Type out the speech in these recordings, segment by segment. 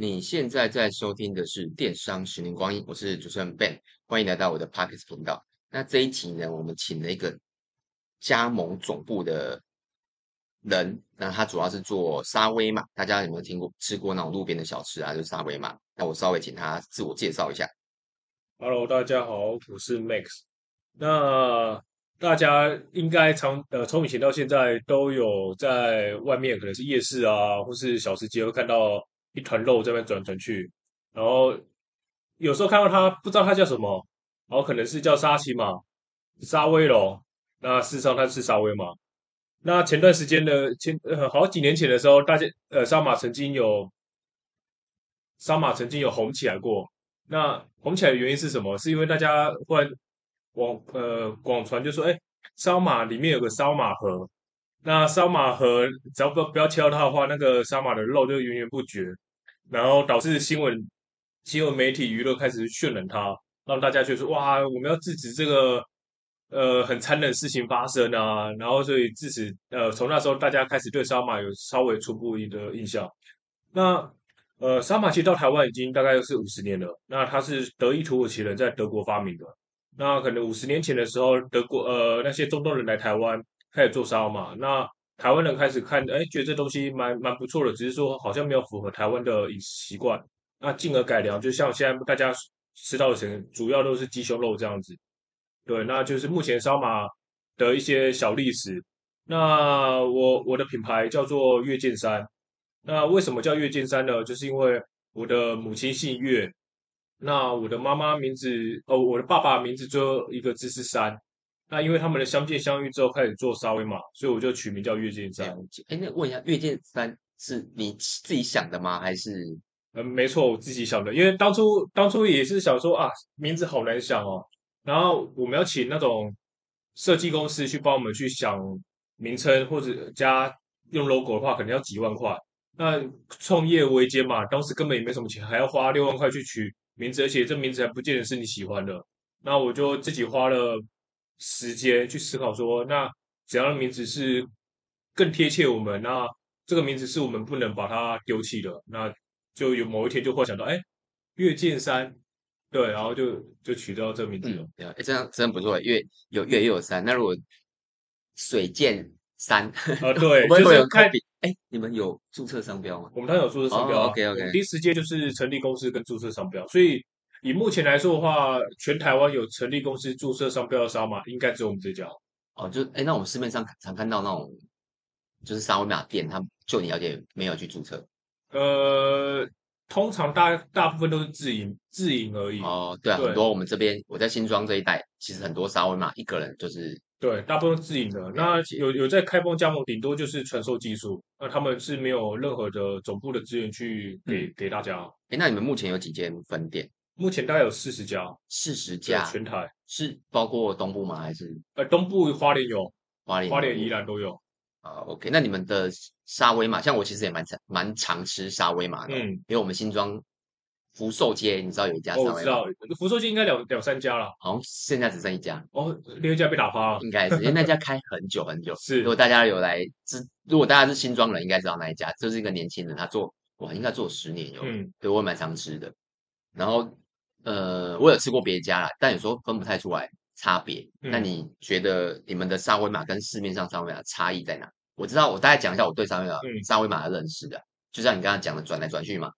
你现在在收听的是《电商十年光阴》，我是主持人 Ben，欢迎来到我的 Podcast 频道。那这一集呢，我们请了一个加盟总部的人，那他主要是做沙威玛，大家有没有听过吃过那种路边的小吃啊？就是沙威玛。那我稍微请他自我介绍一下。Hello，大家好，我是 Max。那大家应该从呃从以前到现在都有在外面，可能是夜市啊，或是小吃街，会看到一团肉在那边转转去。然后有时候看到它，不知道它叫什么，然后可能是叫沙琪玛、沙威龙。那事实上它是沙威玛。那前段时间的前呃好几年前的时候，大家呃沙玛曾经有沙玛曾经有红起来过。那红起来的原因是什么？是因为大家忽然。广呃广传就说，哎，沙马里面有个烧马河，那烧马河只要不不要切到它的话，那个沙马的肉就源源不绝，然后导致新闻新闻媒体娱乐开始渲染它，让大家觉得，哇，我们要制止这个呃很残忍的事情发生啊，然后所以自此呃从那时候大家开始对沙马有稍微初步的印象。那呃烧马其实到台湾已经大概是五十年了，那它是德裔土耳其人在德国发明的。那可能五十年前的时候，德国呃那些中东人来台湾开始做沙马，那台湾人开始看，哎，觉得这东西蛮蛮不错的，只是说好像没有符合台湾的饮食习惯，那进而改良，就像现在大家吃到的，什主要都是鸡胸肉这样子。对，那就是目前烧马的一些小历史。那我我的品牌叫做月见山，那为什么叫月见山呢？就是因为我的母亲姓月。那我的妈妈名字哦，我的爸爸名字最后一个字是山。那因为他们的相见相遇之后开始做沙威玛，所以我就取名叫月见山。哎，那问一下，月见山是你自己想的吗？还是？嗯，没错，我自己想的。因为当初当初也是想说啊，名字好难想哦。然后我们要请那种设计公司去帮我们去想名称，或者加用 logo 的话，可能要几万块。那创业维艰嘛，当时根本也没什么钱，还要花六万块去取。名字，而且这名字还不见得是你喜欢的，那我就自己花了时间去思考说，那怎样的名字是更贴切我们？那这个名字是我们不能把它丢弃的。那就有某一天就会想到，哎，月见山，对，然后就就取到这个名字了。对啊，哎，这样真的不错，月有月又有山。那如果水见山，啊，对，会不会有开笔？哎，你们有注册商标吗？我们当然有注册商标。Oh, OK OK。第一时间就是成立公司跟注册商标，所以以目前来说的话，全台湾有成立公司注册商标的沙马，应该只有我们这家。哦，就哎，那我们市面上常看到那种就是沙威玛店，他们就你了解没有去注册？呃，通常大大部分都是自营自营而已。哦，对啊，对很多我们这边我在新庄这一带，其实很多沙威玛一个人就是。对，大部分自营的。那有有在开封加盟，顶多就是传授技术。那他们是没有任何的总部的资源去给、嗯、给大家。哎，那你们目前有几间分店？目前大概有四十家，四十家全台是包括东部吗？还是？呃，东部花莲有，花莲花莲宜兰都有。啊，OK。那你们的沙威玛，像我其实也蛮常蛮常吃沙威玛的，嗯，因为我们新庄。福寿街，你知道有一家？我知道，福寿街应该两两三家了，好像现在只剩一家。哦，另一家被打发了，应该是因为那家开很久很久。是，如果大家有来知，如果大家是新庄人，应该知道那一家，就是一个年轻人，他做哇，应该做十年有，嗯，对我蛮常吃的。然后，呃，我有吃过别家啦，但有时候分不太出来差别。嗯、那你觉得你们的沙威玛跟市面上沙威玛差异在哪？我知道，我大概讲一下我对沙威玛、嗯、沙威玛的认识的，就像你刚刚讲的转来转去嘛。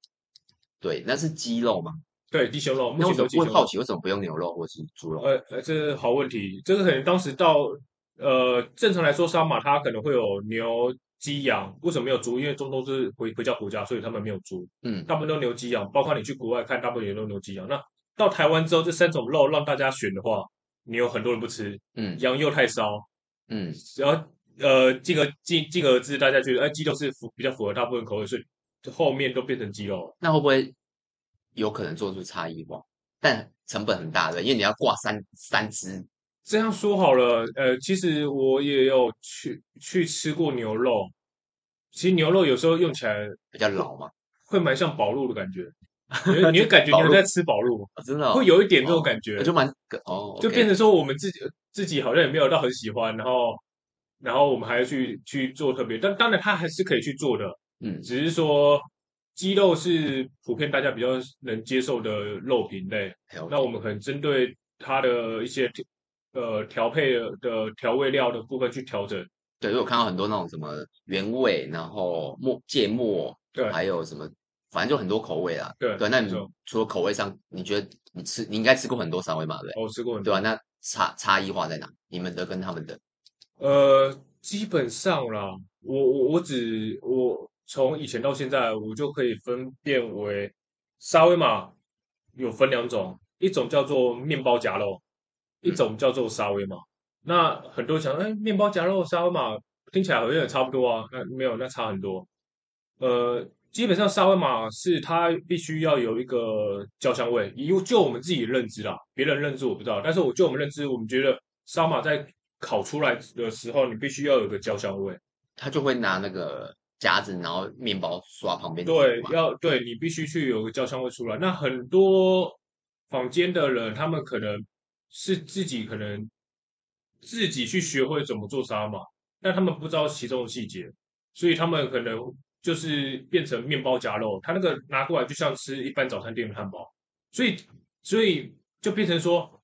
对，那是鸡肉吗？对，鸡胸肉。那我会好奇，为什么不用牛肉或是猪肉？呃呃，这是好问题。这个可能当时到呃，正常来说，沙马它可能会有牛、鸡、羊，为什么没有猪？因为中东是回回教国家，所以他们没有猪。嗯，大部分都牛、鸡、羊。包括你去国外看，大部分也都牛、鸡、羊。那到台湾之后，这三种肉让大家选的话，你有很多人不吃。嗯，羊又太骚。嗯，然后呃，进而进进而之，大家觉得哎，鸡肉是符比较符合大部分口味，所以。就后面都变成鸡肉了，那会不会有可能做出差异化？但成本很大的，因为你要挂三三只。这样说好了，呃，其实我也有去去吃过牛肉，其实牛肉有时候用起来比较老嘛，会蛮像宝路的感觉。你会感觉你在吃宝路，真的会有一点那种感觉，就蛮哦，就变成说我们自己自己好像也没有到很喜欢，然后然后我们还要去去做特别，但当然他还是可以去做的。嗯，只是说鸡肉是普遍大家比较能接受的肉品类。那我们可能针对它的一些呃调配的调味料的部分去调整。对，因为我看到很多那种什么原味，然后末芥末，对，还有什么，反正就很多口味啊。对，对，那你除了口味上，你觉得你吃你应该吃过很多沙威玛对？哦，吃过很多。对吧？那差差异化在哪？你们的跟他们的？呃，基本上啦，我我我只我从以前到现在，我就可以分辨为沙威玛有分两种，一种叫做面包夹肉，一种叫做沙威玛。嗯那很多人想，哎，面包夹肉沙威玛听起来好像也差不多啊。那没有，那差很多。呃，基本上沙威玛是它必须要有一个焦香味，以就我们自己的认知啦，别人认知我不知道。但是我就我们认知，我们觉得沙威玛在烤出来的时候，你必须要有一个焦香味。他就会拿那个夹子，然后面包刷旁边。对，要对你必须去有个焦香味出来。那很多坊间的人，他们可能是自己可能。自己去学会怎么做沙拉，但他们不知道其中的细节，所以他们可能就是变成面包夹肉，他那个拿过来就像吃一般早餐店的汉堡，所以所以就变成说，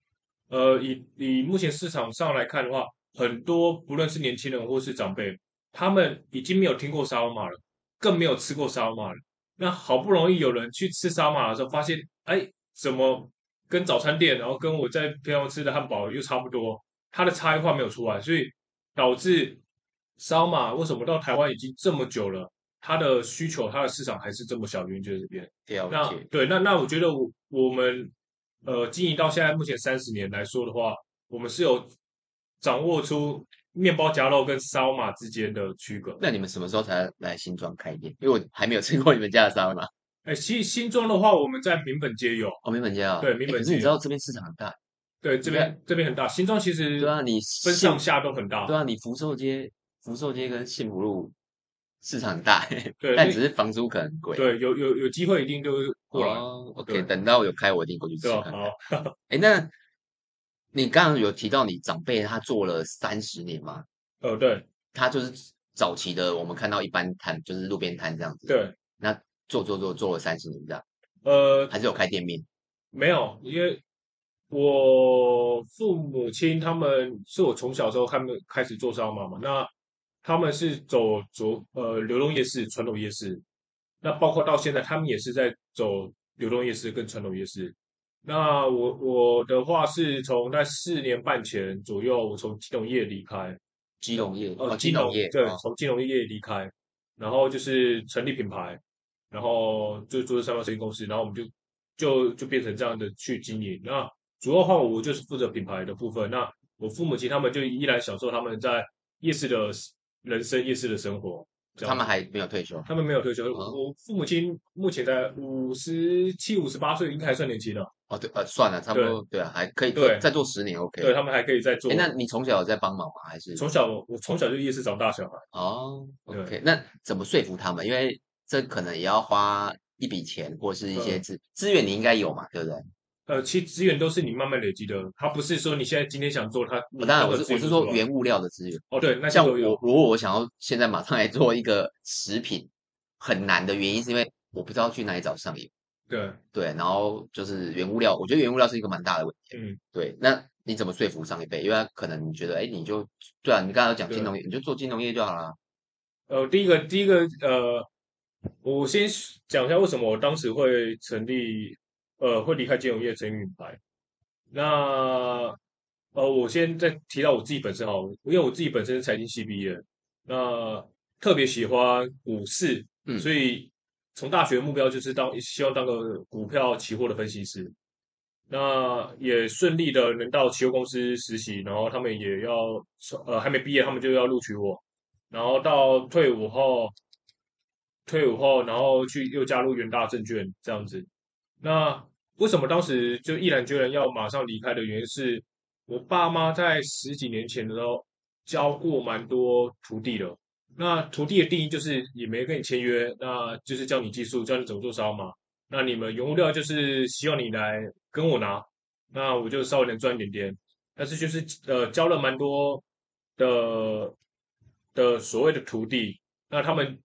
呃，以以目前市场上来看的话，很多不论是年轻人或是长辈，他们已经没有听过沙拉玛了，更没有吃过沙拉玛了。那好不容易有人去吃沙拉玛的时候，发现，哎，怎么跟早餐店，然后跟我在平常吃的汉堡又差不多？它的差异化没有出来，所以导致烧马为什么到台湾已经这么久了，它的需求、它的市场还是这么小，原因就是这边。那对，那那我觉得我我们呃经营到现在目前三十年来说的话，我们是有掌握出面包夹肉跟烧马之间的区隔。那你们什么时候才来新庄开店？因为我还没有吃过你们家的烧马。哎，新新庄的话，我们在民本街有哦，民本街啊，对，民本街。你知道这边市场很大。对，这边这边很大，新庄其实对啊，你分上下都很大。对啊，你福寿街、福寿街跟幸福路市场很大，对，但只是房租可能贵。对，有有有机会一定就过来。哦，OK，等到有开，我一定过去吃看看。好，哎，那你刚刚有提到你长辈他做了三十年吗？呃，对，他就是早期的，我们看到一般摊就是路边摊这样子。对，那做做做做了三十年这样。呃，还是有开店面？没有，因为。我父母亲他们是我从小时候他们开始做烧卖嘛，那他们是走走呃流动夜市、传统夜市，那包括到现在他们也是在走流动夜市跟传统夜市。那我我的话是从在四年半前左右，我从金融业离开，金融业呃金融业对，从金融业离开，然后就是成立品牌，然后就做商贸生意公司，然后我们就就就变成这样的去经营那。主要话我就是负责品牌的部分，那我父母亲他们就依然享受他们在夜市的人生、夜市的生活。他们还没有退休，他们没有退休。哦、我父母亲目前在五十七、五十八岁，应该还算年轻了。哦，对，呃，算了，差不多，对，对啊，还可以对再做十年，OK。对他们还可以再做。那你从小有在帮忙吗？还是从小我从小就夜市长大小孩。哦，OK。那怎么说服他们？因为这可能也要花一笔钱，或是一些资资源，你应该有嘛，对不对？呃，其实资源都是你慢慢累积的，它不是说你现在今天想做它。我当然我是我是说原物料的资源。哦，对，那像我如果我想要现在马上来做一个食品，很难的原因是因为我不知道去哪里找上游。对对，然后就是原物料，我觉得原物料是一个蛮大的问题。嗯，对，那你怎么说服上一辈？因为他可能你觉得，哎，你就对啊，你刚才讲金融业，你就做金融业就好了。呃，第一个第一个呃，我先讲一下为什么我当时会成立。呃，会离开金融业成立品牌。那呃，我先再提到我自己本身哈，因为我自己本身是财经系毕业，那特别喜欢股市，嗯，所以从大学目标就是当希望当个股票期货的分析师。那也顺利的能到期货公司实习，然后他们也要呃还没毕业，他们就要录取我。然后到退伍后，退伍后，然后去又加入元大证券这样子。那为什么当时就毅然决然要马上离开的原因是，我爸妈在十几年前的时候教过蛮多徒弟的。那徒弟的定义就是也没跟你签约，那就是教你技术，教你怎么做烧嘛。那你们原料就是希望你来跟我拿，那我就稍微能赚一点点。但是就是呃教了蛮多的的所谓的徒弟，那他们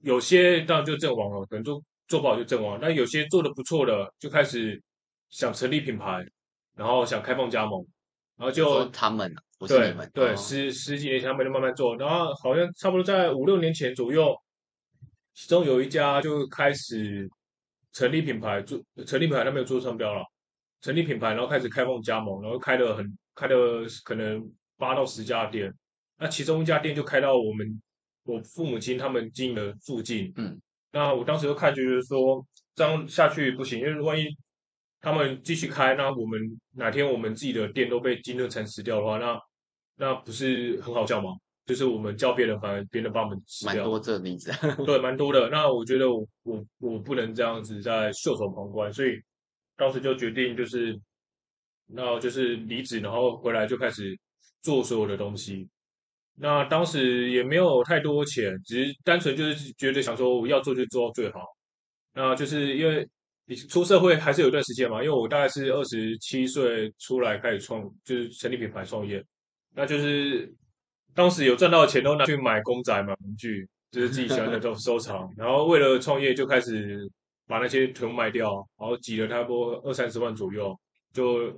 有些当然就阵亡了，可能就。做不好就阵亡。那有些做的不错的，就开始想成立品牌，然后想开放加盟，然后就他们不是你们对对，十十几年前他们就慢慢做，然后好像差不多在五六年前左右，其中有一家就开始成立品牌，做成立品牌，他没有做商标了，成立品牌，然后开始开放加盟，然后开了很开了可能八到十家店，那其中一家店就开到我们。我父母亲他们经营的附近，嗯，那我当时就看，就是说这样下去不行，因为万一他们继续开，那我们哪天我们自己的店都被金润蚕食掉的话，那那不是很好笑吗？就是我们叫别人，反而别人把我们吃掉。蛮多这例子，对，蛮多的。那我觉得我我我不能这样子在袖手旁观，所以当时就决定就是，那就是离职，然后回来就开始做所有的东西。那当时也没有太多钱，只是单纯就是觉得想说我要做就做到最好。那就是因为你出社会还是有一段时间嘛，因为我大概是二十七岁出来开始创，就是成立品牌创业。那就是当时有赚到的钱都拿去买公仔、买玩具，就是自己喜欢的都收藏。然后为了创业就开始把那些全部卖掉，然后挤了差不多二三十万左右，就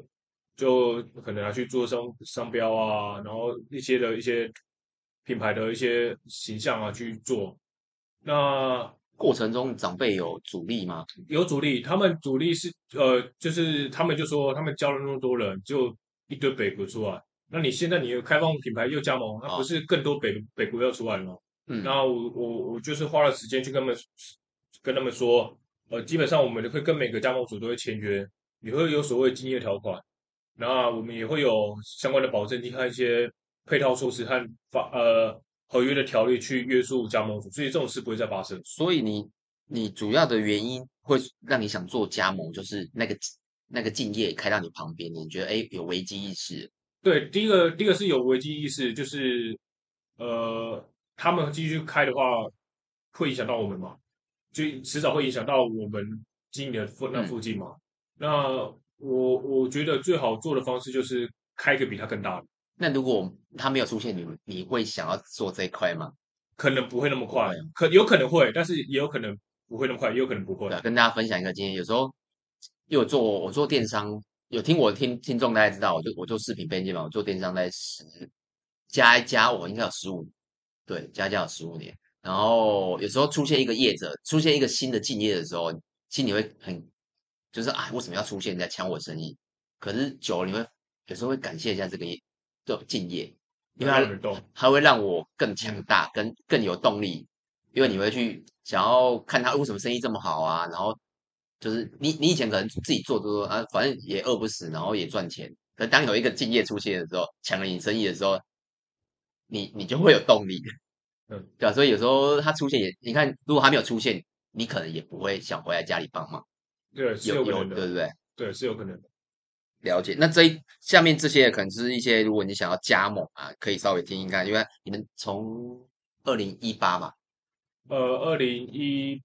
就可能拿去做商商标啊，然后一些的一些。品牌的一些形象啊去做，那过程中长辈有阻力吗？有阻力，他们阻力是呃，就是他们就说他们教了那么多人，就一堆北国出来。那你现在你又开放品牌又加盟，那不是更多北北国要出来了吗？嗯，那我我我就是花了时间去跟他们跟他们说，呃，基本上我们会跟每个加盟主都会签约，也会有所谓竞业条款，那我们也会有相关的保证金和一些。配套措施和法呃合约的条例去约束加盟主，所以这种事不会再发生。所以你你主要的原因会让你想做加盟，就是那个那个敬业开到你旁边，你觉得哎有危机意识？对，第一个第一个是有危机意识，就是呃他们继续开的话会影响到我们嘛，就迟早会影响到我们经营的附那附近嘛。嗯、那我我觉得最好做的方式就是开一个比他更大的。那如果他没有出现，你你会想要做这一块吗？可能不会那么快，可有可能会，但是也有可能不会那么快，也有可能不会。跟大家分享一个经验，有时候因为我做我做电商，有听我听听众大家知道，我就我做视频编辑嘛，我做电商在十加一加我应该有十五，对，加一加有十五年。然后有时候出现一个业者，出现一个新的竞业的时候，心里会很就是啊，为什么要出现在抢我生意？可是久了你会有时候会感谢一下这个业。就敬业，因为它它会让我更强大，更更有动力。因为你会去想要看他为什么生意这么好啊，然后就是你你以前可能自己做做啊，反正也饿不死，然后也赚钱。可当有一个敬业出现的时候，抢了你生意的时候，你你就会有动力，嗯，对吧？所以有时候他出现也，你看如果他没有出现，你可能也不会想回来家里帮忙。对，是有可能的，对不对？对，是有可能的。了解，那这一下面这些可能是一些，如果你想要加盟啊，可以稍微听一看，因为你们从二零一八嘛，呃，二零一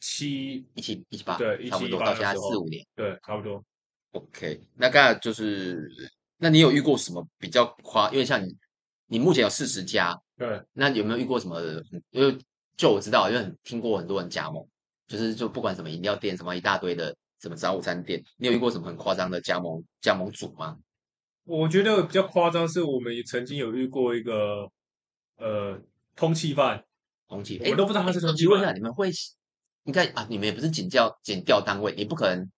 七一七一七八，对，差不多到现在四五年，对，差不多。OK，那刚才就是，那你有遇过什么比较夸？因为像你，你目前有四十家，对，那有没有遇过什么？因为就我知道，因为听过很多人加盟，就是就不管什么饮料店，什么一大堆的。什么早午餐店？你有遇过什么很夸张的加盟加盟主吗？我觉得比较夸张是我们也曾经有遇过一个呃通气犯，通气，我都不知道他是通气犯。请问一下，你们会应该啊？你们也不是警教警调单位，你不可能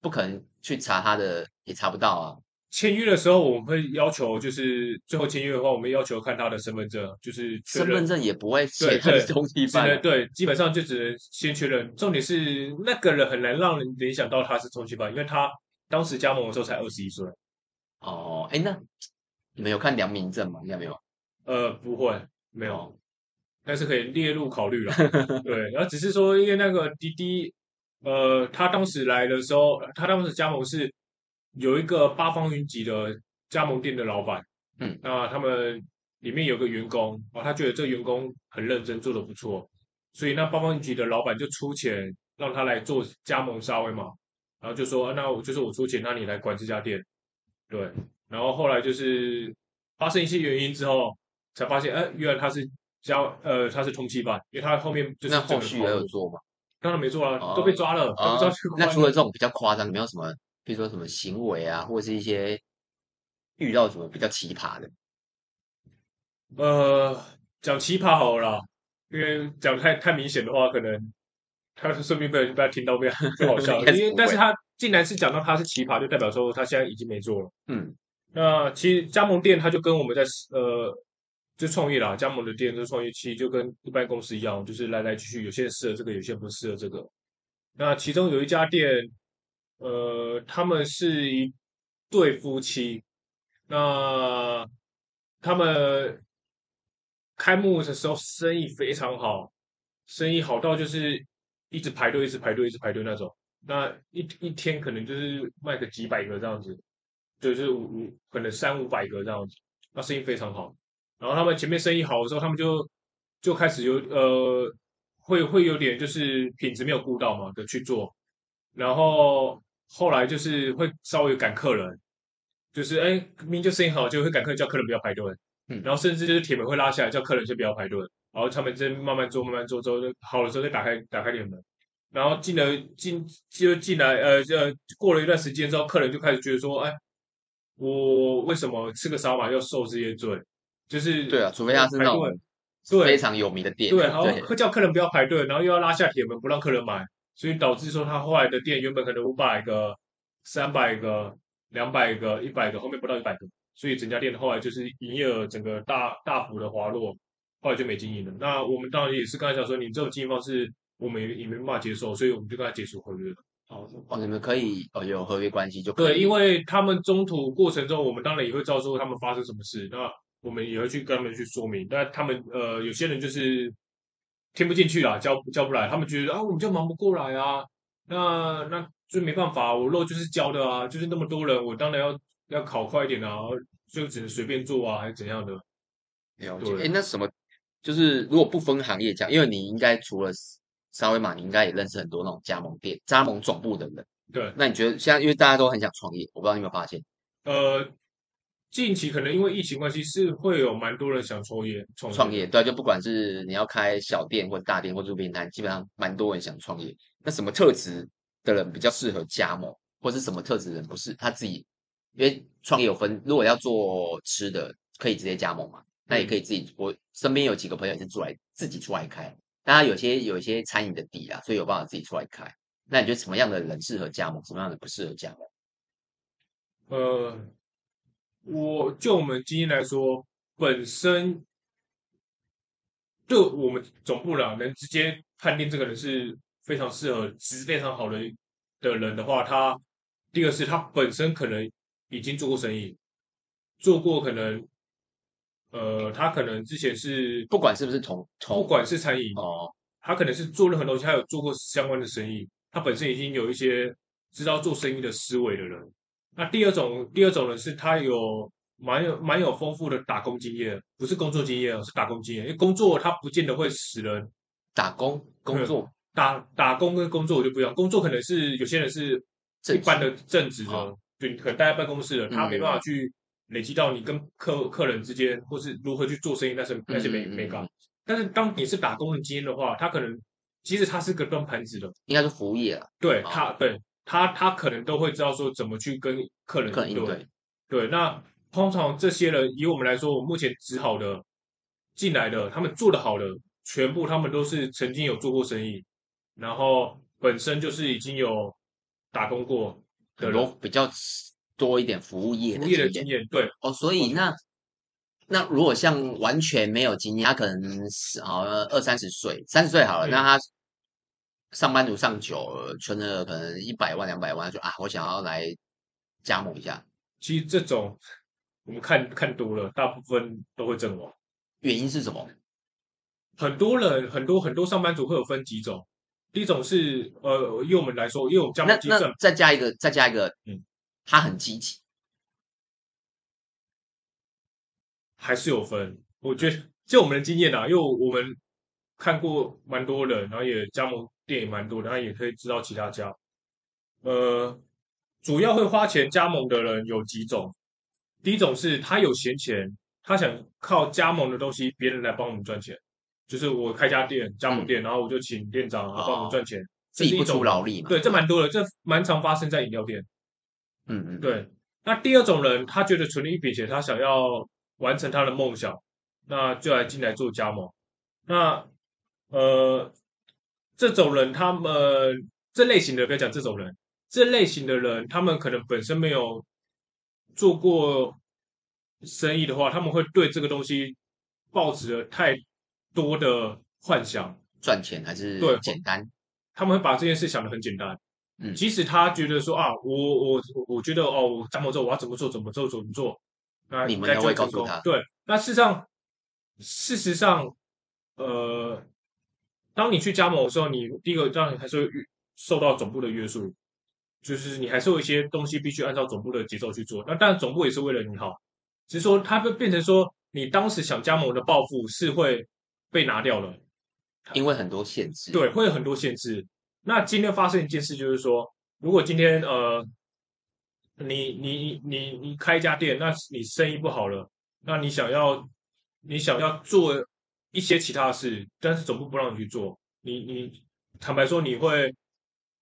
不可能去查他的，也查不到啊。签约的时候，我们会要求，就是最后签约的话，我们要求看他的身份证，就是身份证也不会写他是通缉犯。对对，基本上就只能先确认。重点是那个人很难让人联想到他是通缉犯，因为他当时加盟的时候才二十一岁。哦，哎，那你们有看良民证吗？应该没有。呃，不会，没有，但是可以列入考虑了。对，然后只是说，因为那个滴滴，呃，他当时来的时候，他当时加盟是。有一个八方云集的加盟店的老板，嗯，那他们里面有个员工，哦，他觉得这个员工很认真，做的不错，所以那八方云集的老板就出钱让他来做加盟沙威玛，然后就说，那我就是我出钱，那你来管这家店，对，然后后来就是发生一些原因之后，才发现，哎，原来他是加，呃，他是通缉犯，因为他后面就是那后续还有做吗？当然没做啊，都被抓了。那除了这种比较夸张，有没有什么，比如说什么行为啊，或者是一些遇到什么比较奇葩的？呃，讲奇葩好了啦，因为讲太太明显的话，可能他是顺便被人被他听到，被 不好笑。因为但是他竟然是讲到他是奇葩，就代表说他现在已经没做了。嗯，那其实加盟店他就跟我们在呃。就创业啦，加盟的店就创业期就跟一般公司一样，就是来来去去，有些人适合这个，有些人不适合这个。那其中有一家店，呃，他们是一对夫妻，那他们开幕的时候生意非常好，生意好到就是一直排队，一直排队，一直排队那种。那一一天可能就是卖个几百个这样子，就是五五可能三五百个这样子，那生意非常好。然后他们前面生意好的时候，他们就就开始有呃，会会有点就是品质没有顾到嘛的去做，然后后来就是会稍微赶客人，就是哎，明明就生意好，就会赶客人叫客人不要排队，嗯，然后甚至就是铁门会拉下来叫客人先不要排队，然后他们再慢慢做慢慢做之后，好了之后再打开打开铁门，然后进了进就进来呃呃过了一段时间之后，客人就开始觉得说，哎，我为什么吃个烧卖要受这些罪？就是对啊，除非他是那种非常有名的店，对，然后会叫客人不要排队，然后又要拉下铁门不让客人买，所以导致说他后来的店原本可能五百个、三百个、两百个、一百个，后面不到一百个，所以整家店后来就是营业额整个大大幅的滑落，后来就没经营了。那我们当然也是刚才讲说，你这种经营方式我们也没办法接受，所以我们就跟他解除合约了。哦，你们可以哦有合约关系就可以。对，因为他们中途过程中，我们当然也会照说他们发生什么事，那。我们也会去跟他们去说明，但他们呃，有些人就是听不进去啦，教教不来，他们觉得啊，我们就忙不过来啊，那那就没办法，我肉就是教的啊，就是那么多人，我当然要要考快一点啊，就只能随便做啊，还是怎样的？了解。哎，那什么，就是如果不分行业讲，因为你应该除了沙威玛，你应该也认识很多那种加盟店、加盟总部的人。对。那你觉得现在，因为大家都很想创业，我不知道你有没有发现？呃。近期可能因为疫情关系，是会有蛮多人想创业创业。创业对，就不管是你要开小店或者大店或者路边摊，基本上蛮多人想创业。那什么特质的人比较适合加盟，或是什么特质的人不是他自己？因为创业有分，如果要做吃的，可以直接加盟嘛。那也可以自己。我身边有几个朋友是出来自己出来开，当然有些有一些餐饮的底啊，所以有办法自己出来开。那你觉得什么样的人适合加盟，什么样的不适合加盟？呃。我就我们经验来说，本身对我们总部啦，能直接判定这个人是非常适合、质非常好的的人的话，他第二是他本身可能已经做过生意，做过可能，呃，他可能之前是不管是不是从从不管是餐饮哦，他可能是做任何东西，他有做过相关的生意，他本身已经有一些知道做生意的思维的人。那第二种，第二种人是他有蛮有蛮有丰富的打工经验，不是工作经验，是打工经验。因为工作他不见得会使人打工工作打打工跟工作我就不一样，工作可能是有些人是一般的正职的，对，可能待在办公室的，他没办法去累积到你跟客客人之间或是如何去做生意，那是那是没没搞。但是当你是打工的经验的话，他可能其实他是个端盘子的，应该是服务业啊。对他对。他他可能都会知道说怎么去跟客人应对，对。那通常这些人以我们来说，我目前只好的进来的，他们做的好的，全部他们都是曾经有做过生意，然后本身就是已经有打工过的人，比较多一点服务业的服务业的经验。对哦，所以那那如果像完全没有经验，他可能是好像二三十岁，三十岁好了，嗯、那他。上班族上久了，存了可能一百万两百万，就啊，我想要来加盟一下。其实这种我们看看多了，大部分都会阵亡。原因是什么？很多人很多很多上班族会有分几种。第一种是呃，以我们来说，因为我们加盟基证，再加一个，再加一个，嗯，他很积极，还是有分。我觉得就我们的经验啊，因为我们看过蛮多人，然后也加盟。店也蛮多的，他也可以知道其他家。呃，主要会花钱加盟的人有几种。第一种是他有闲钱，他想靠加盟的东西别人来帮我们赚钱，就是我开家店加盟店，嗯、然后我就请店长啊帮我们赚钱，自己不出劳力嘛。对，这蛮多的，这蛮常发生在饮料店。嗯嗯，对。那第二种人，他觉得存了一笔钱，他想要完成他的梦想，那就来进来做加盟。那呃，这种人，他们这类型的，不要讲这种人，这类型的人，他们可能本身没有做过生意的话，他们会对这个东西抱持了太多的幻想，赚钱还是对简单，他们会把这件事想得很简单。嗯，即使他觉得说啊，我我我觉得哦，我怎么做我要怎么做怎么做怎么做，那你们要会告诉他。对，那事实上，事实上，呃，当你去加盟的时候，你第一个当然还是会受到总部的约束，就是你还是有一些东西必须按照总部的节奏去做。那当然总部也是为了你好，只是说它会变成说，你当时想加盟的抱负是会被拿掉了，因为很多限制。对，会有很多限制。那今天发生一件事，就是说，如果今天呃，你你你你开一家店，那你生意不好了，那你想要你想要做一些其他的事，但是总部不让你去做，你你坦白说，你会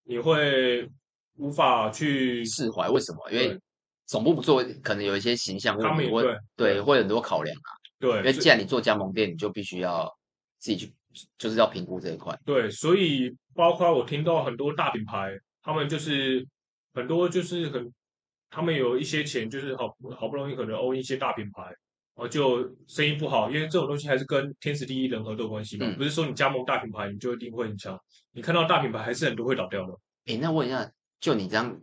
你会无法去释怀？为什么？因为总部不做，可能有一些形象问题，会对，对，会很多考量啊。对，因为既然你做加盟店，你就必须要自己去。就是要评估这一块，对，所以包括我听到很多大品牌，他们就是很多就是很，他们有一些钱，就是好好不容易可能欧一些大品牌，啊，就生意不好，因为这种东西还是跟天时地利人和都有关系嘛，嗯、不是说你加盟大品牌你就一定会很强，你看到大品牌还是很多会倒掉的。诶，那问一下，就你这样，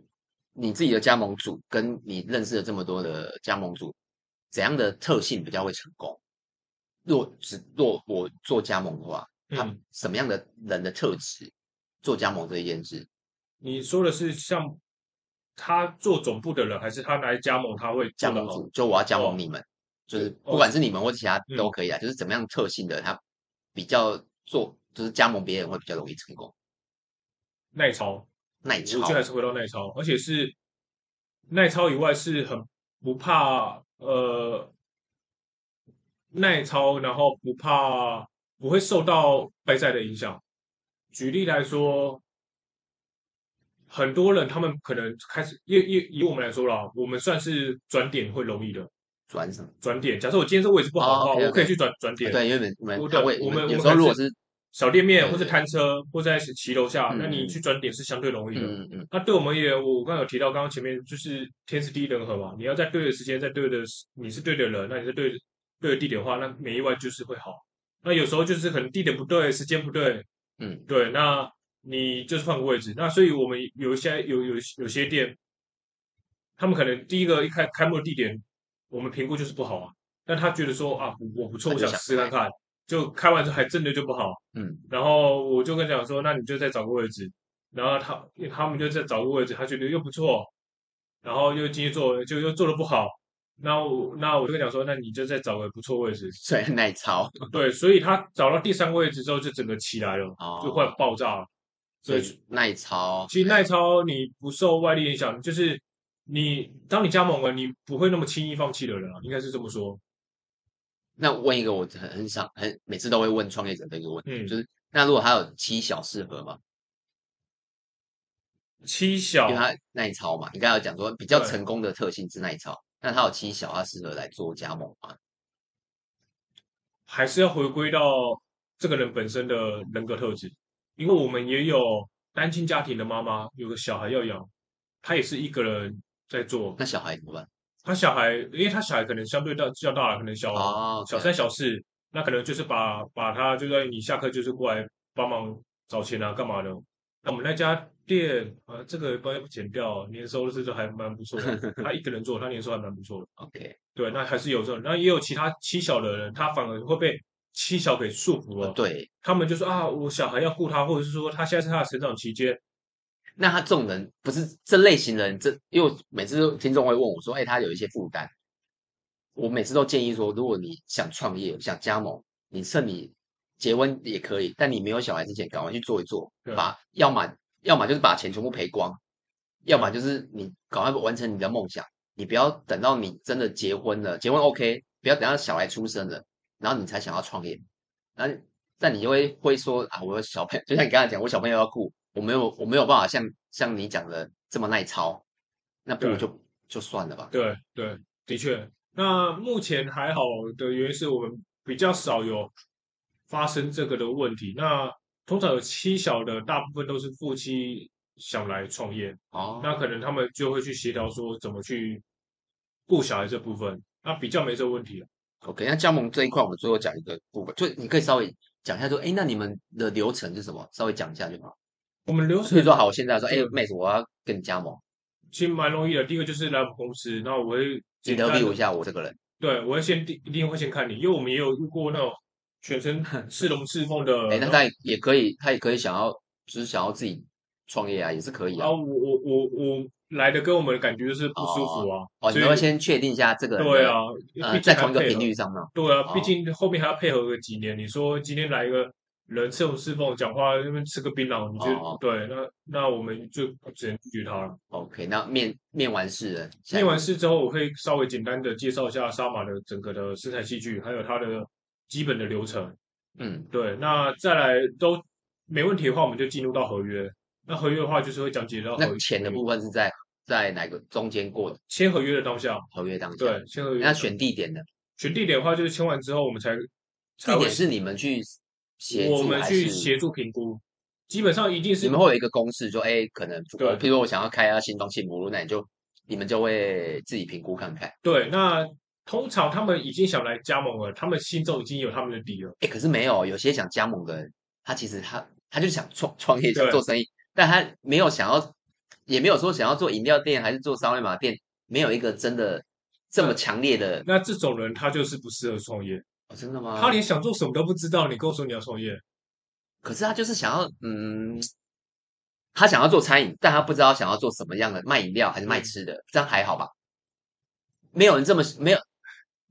你自己的加盟主跟你认识了这么多的加盟主，怎样的特性比较会成功？若只若我做加盟的话，他什么样的人的特质做加盟这一件事？你说的是像他做总部的人，还是他来加盟他会加盟主？就我要加盟你们，哦、就是不管是你们或其他都可以啊。嗯、就是怎么样特性的他比较做，就是加盟别人会比较容易成功。耐操，耐操，我觉得还是回到耐操，而且是耐操以外是很不怕呃。耐操，然后不怕，不会受到外在的影响。举例来说，很多人他们可能开始，以以以我们来说啦，我们算是转点会容易的。转什么？转点。假设我今天这位置不好的话，我可以去转转点。对，因为我们我们我们有时候如果是小店面或者摊车或者在骑楼下，那你去转点是相对容易的。嗯嗯。那对我们也，我刚刚有提到，刚刚前面就是天时地利人和嘛，你要在对的时间，在对的，你是对的人，那你是对对的。对地点的话，那没意外就是会好。那有时候就是可能地点不对，时间不对，嗯，对，那你就是换个位置。那所以我们有一些有有有些店，他们可能第一个一开开幕的地点，我们评估就是不好啊。但他觉得说啊，我不错，我想试看看，就开完之后还真的就不好，嗯。然后我就跟他讲说，那你就再找个位置。然后他他们就再找个位置，他觉得又不错，然后又继续做，就又做的不好。那我那我就跟他讲说，那你就再找个不错位置，所以耐操。对，所以他找到第三个位置之后，就整个起来了，哦、就快爆炸了。所以耐操，其实耐操你不受外力影响，就是你当你加盟了，你不会那么轻易放弃的人啊，应该是这么说。那问一个我很很想很每次都会问创业者的一个问题，嗯、就是那如果他有七小适合吗？七小，因为他耐操嘛，你刚才有讲说比较成功的特性是耐操。那他有七小，他适合来做加盟吗？还是要回归到这个人本身的人格特质？因为我们也有单亲家庭的妈妈，有个小孩要养，他也是一个人在做。那小孩怎么办？他小孩，因为他小孩可能相对大较大了，可能小、哦、小三小四，那可能就是把把他就在你下课就是过来帮忙找钱啊，干嘛的？那我们那家。店啊，这个包不减掉，年收入是就还蛮不错的。他一个人做，他年收还蛮不错的。OK，对，那还是有这种，那也有其他妻小的人，他反而会被妻小给束缚了。对，他们就说啊，我小孩要顾他，或者是说他现在是他的成长期间。那他这种人不是这类型的人，这因为每次都听众会问我说，哎，他有一些负担。我每次都建议说，如果你想创业、想加盟，你趁你结婚也可以，但你没有小孩之前，赶快去做一做，对把要么。要么就是把钱全部赔光，要么就是你赶快完成你的梦想。你不要等到你真的结婚了，结婚 OK，不要等到小孩出生了，然后你才想要创业。那但你就会会说啊，我有小朋友，就像你刚才讲，我小朋友要顾，我没有我没有办法像像你讲的这么耐操，那不如就就算了吧。对对，的确。那目前还好的原因是我们比较少有发生这个的问题。那通常有妻小的，大部分都是夫妻想来创业哦，那可能他们就会去协调说怎么去顾小孩这部分，那比较没这个问题了。OK，那加盟这一块，我们最后讲一个部分，就你可以稍微讲一下说，哎，那你们的流程是什么？稍微讲一下就好。我们流程，比如说好，我现在说，哎，妹子，我要跟你加盟，其实蛮容易的。第一个就是来我们公司，那我会简单比如一下我这个人。对，我会先一定会先看你，因为我们也有遇过那种全身 是龙是凤的。哎，那他也可以，他也可以想要，就是想要自己创业啊，也是可以啊。啊，我我我我来的跟我们的感觉就是不舒服啊。哦，你要先确定一下这个人。对啊，呃，在同一个频率上嘛。对啊，毕竟后面还要配合个几年。你说今天来一个人是龙是凤，讲话那边吃个槟榔，你就对，那那我们就只能拒绝他了。OK，那面面完事了，面完事之后，我可以稍微简单的介绍一下沙马的整个的生产器具，还有它的基本的流程。嗯，对，那再来都没问题的话，我们就进入到合约。那合约的话，就是会讲解到合约。那钱的部分是在在哪个中间过的？签合约的当下。合约当下。对，签合约。那选地点的？选地点的话，就是签完之后，我们才。地点是你们去协助，我们去协助评估。基本上一定是你们会有一个公式，就哎，可能对，譬如说我想要开啊新东西目录，那你就你们就会自己评估看看。对，那通常他们已经想来加盟了，他们心中已经有他们的底了。哎，可是没有，有些想加盟的人，他其实他他就想创创业，想做生意。但他没有想要，也没有说想要做饮料店还是做烧卖店，没有一个真的这么强烈的。那，那这种人他就是不适合创业。哦，真的吗？他连想做什么都不知道，你跟我说你要创业，可是他就是想要，嗯，他想要做餐饮，但他不知道想要做什么样的卖饮料还是卖吃的，嗯、这样还好吧？没有人这么没有，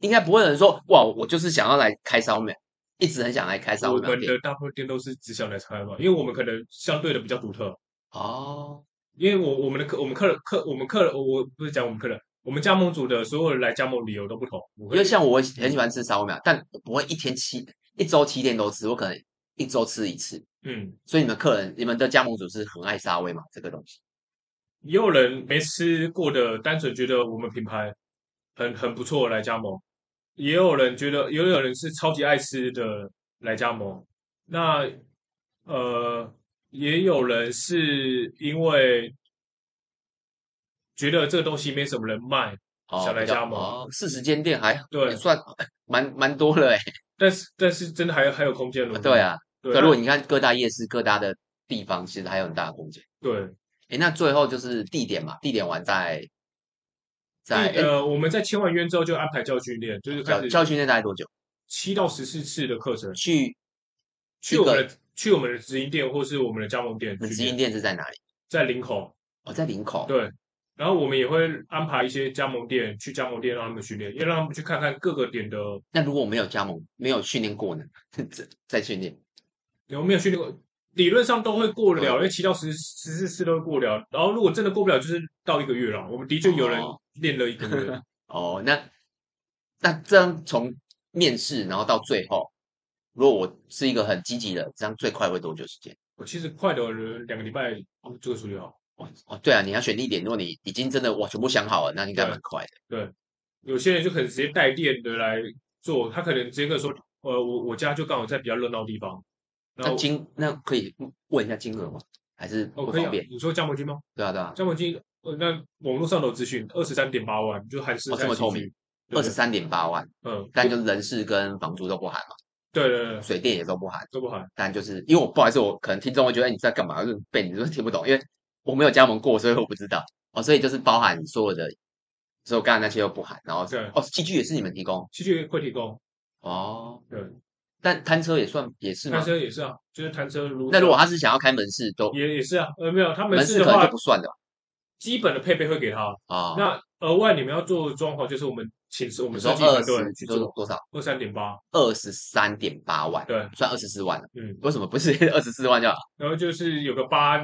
应该不会有人说哇，我就是想要来开烧麦。一直很想来开烧卖店。我们的大部分店都是只想来开嘛，因为我们可能相对的比较独特哦。因为我我们的客我们客人客我们客人我不是讲我们客人，我们加盟组的所有人来加盟理由都不同。因为像我很喜欢吃烧卖，但不会一天七一周七天都吃，我可能一周吃一次。嗯，所以你们客人你们的加盟组是很爱沙威嘛？这个东西，也有人没吃过的，单纯觉得我们品牌很很不错来加盟。也有人觉得，也有人是超级爱吃的来加盟。那呃，也有人是因为觉得这个东西没什么人卖，哦、想来加盟。四十间店还对，算蛮蛮多了哎。但是但是真的还有还有空间的。对啊，对。如果你看各大夜市、各大的地方，其实还有很大的空间。对。哎，那最后就是地点嘛，地点完在。在呃，我们在签完约之后就安排教训练，就是开始教训练大概多久？七到十四次的课程。去去我们的去我们的直营店或是我们的加盟店。直营店是在哪里？在林口。哦，在林口。对。然后我们也会安排一些加盟店去加盟店让他们训练，也让他们去看看各个点的。那如果我没有加盟，没有训练过呢？再训练？有没有训练过？理论上都会过了，因为七到十十四次都会过了。然后如果真的过不了，就是到一个月了。我们的确有人。练了一个月 哦，那那这样从面试然后到最后，如果我是一个很积极的，这样最快会多久时间？我其实快的两个礼拜就会处理好。哦哦，对啊，你要选地点，如果你已经真的哇全部想好了，那应该蛮快的。对，有些人就可能直接带电的来做，他可能直接跟我说，呃，我我家就刚好在比较热闹的地方。那金那可以问一下金额吗？还是不方便？哦啊、你说加盟金吗？对啊对啊，加盟金。呃，那网络上的资讯二十三点八万，就还是这么透明，二十三点八万，嗯，但就人事跟房租都不含嘛，对对对，水电也都不含，都不含。但就是因为我不好意思，我可能听众会觉得你在干嘛，就是被你说听不懂，因为我没有加盟过，所以我不知道。哦，所以就是包含所有的，所以我刚才那些都不含，然后对。哦，器具也是你们提供，器具会提供。哦，对，但摊车也算也是吗？摊车也是啊，就是摊车如那如果他是想要开门市都也也是啊，呃没有，他门市的话可能就不算的。基本的配备会给他。啊，那额外你们要做装潢，就是我们请示我们设计团队去做多少？二三点八，二十三点八万，对，算二十四万了。嗯，为什么不是 二十四万就好？然后就是有个八，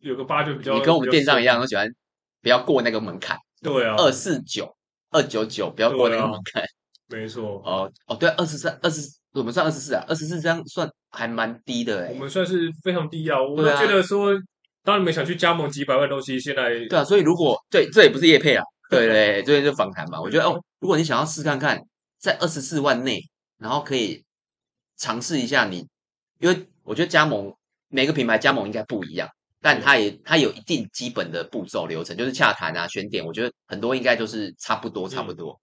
有个八就比较。你跟我们电商一样，都喜欢不要过那个门槛。对啊，二四九、二九九，不要过那个门槛。没错。哦哦，对，二十三、二十我们算二十四啊，二十四这样算还蛮低的哎、欸。我们算是非常低啊，我都觉得说，啊、当你们想去加盟几百万东西，现在对啊，所以如果对，这也不是业配啊，对对，这边就访谈嘛。我觉得哦，如果你想要试看看，在二十四万内，然后可以尝试一下你，因为我觉得加盟每个品牌加盟应该不一样，但它也它有一定基本的步骤流程，就是洽谈啊、选点，我觉得很多应该都是差不多差不多。嗯、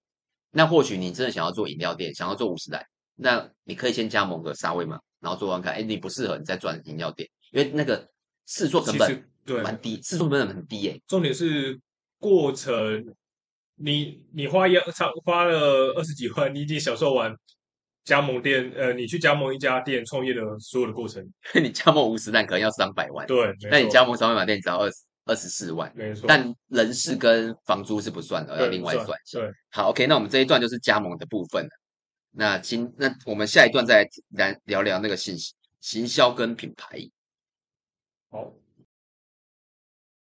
那或许你真的想要做饮料店，想要做五十岚。那你可以先加盟个沙威玛，然后做完看，哎，你不适合，你再转饮料店，因为那个试做成本对蛮低，试做成本很低诶。重点是过程，你你花一差花了二十几万，你已经享受完加盟店，呃，你去加盟一家店创业的所有的过程。你加盟五十岚可能要三百万，对，那你加盟沙威玛店只要二十二十四万，没错。但人事跟房租是不算的，要另外算。对，好，OK，那我们这一段就是加盟的部分了。那今，那我们下一段再来聊聊那个信息行销跟品牌。好。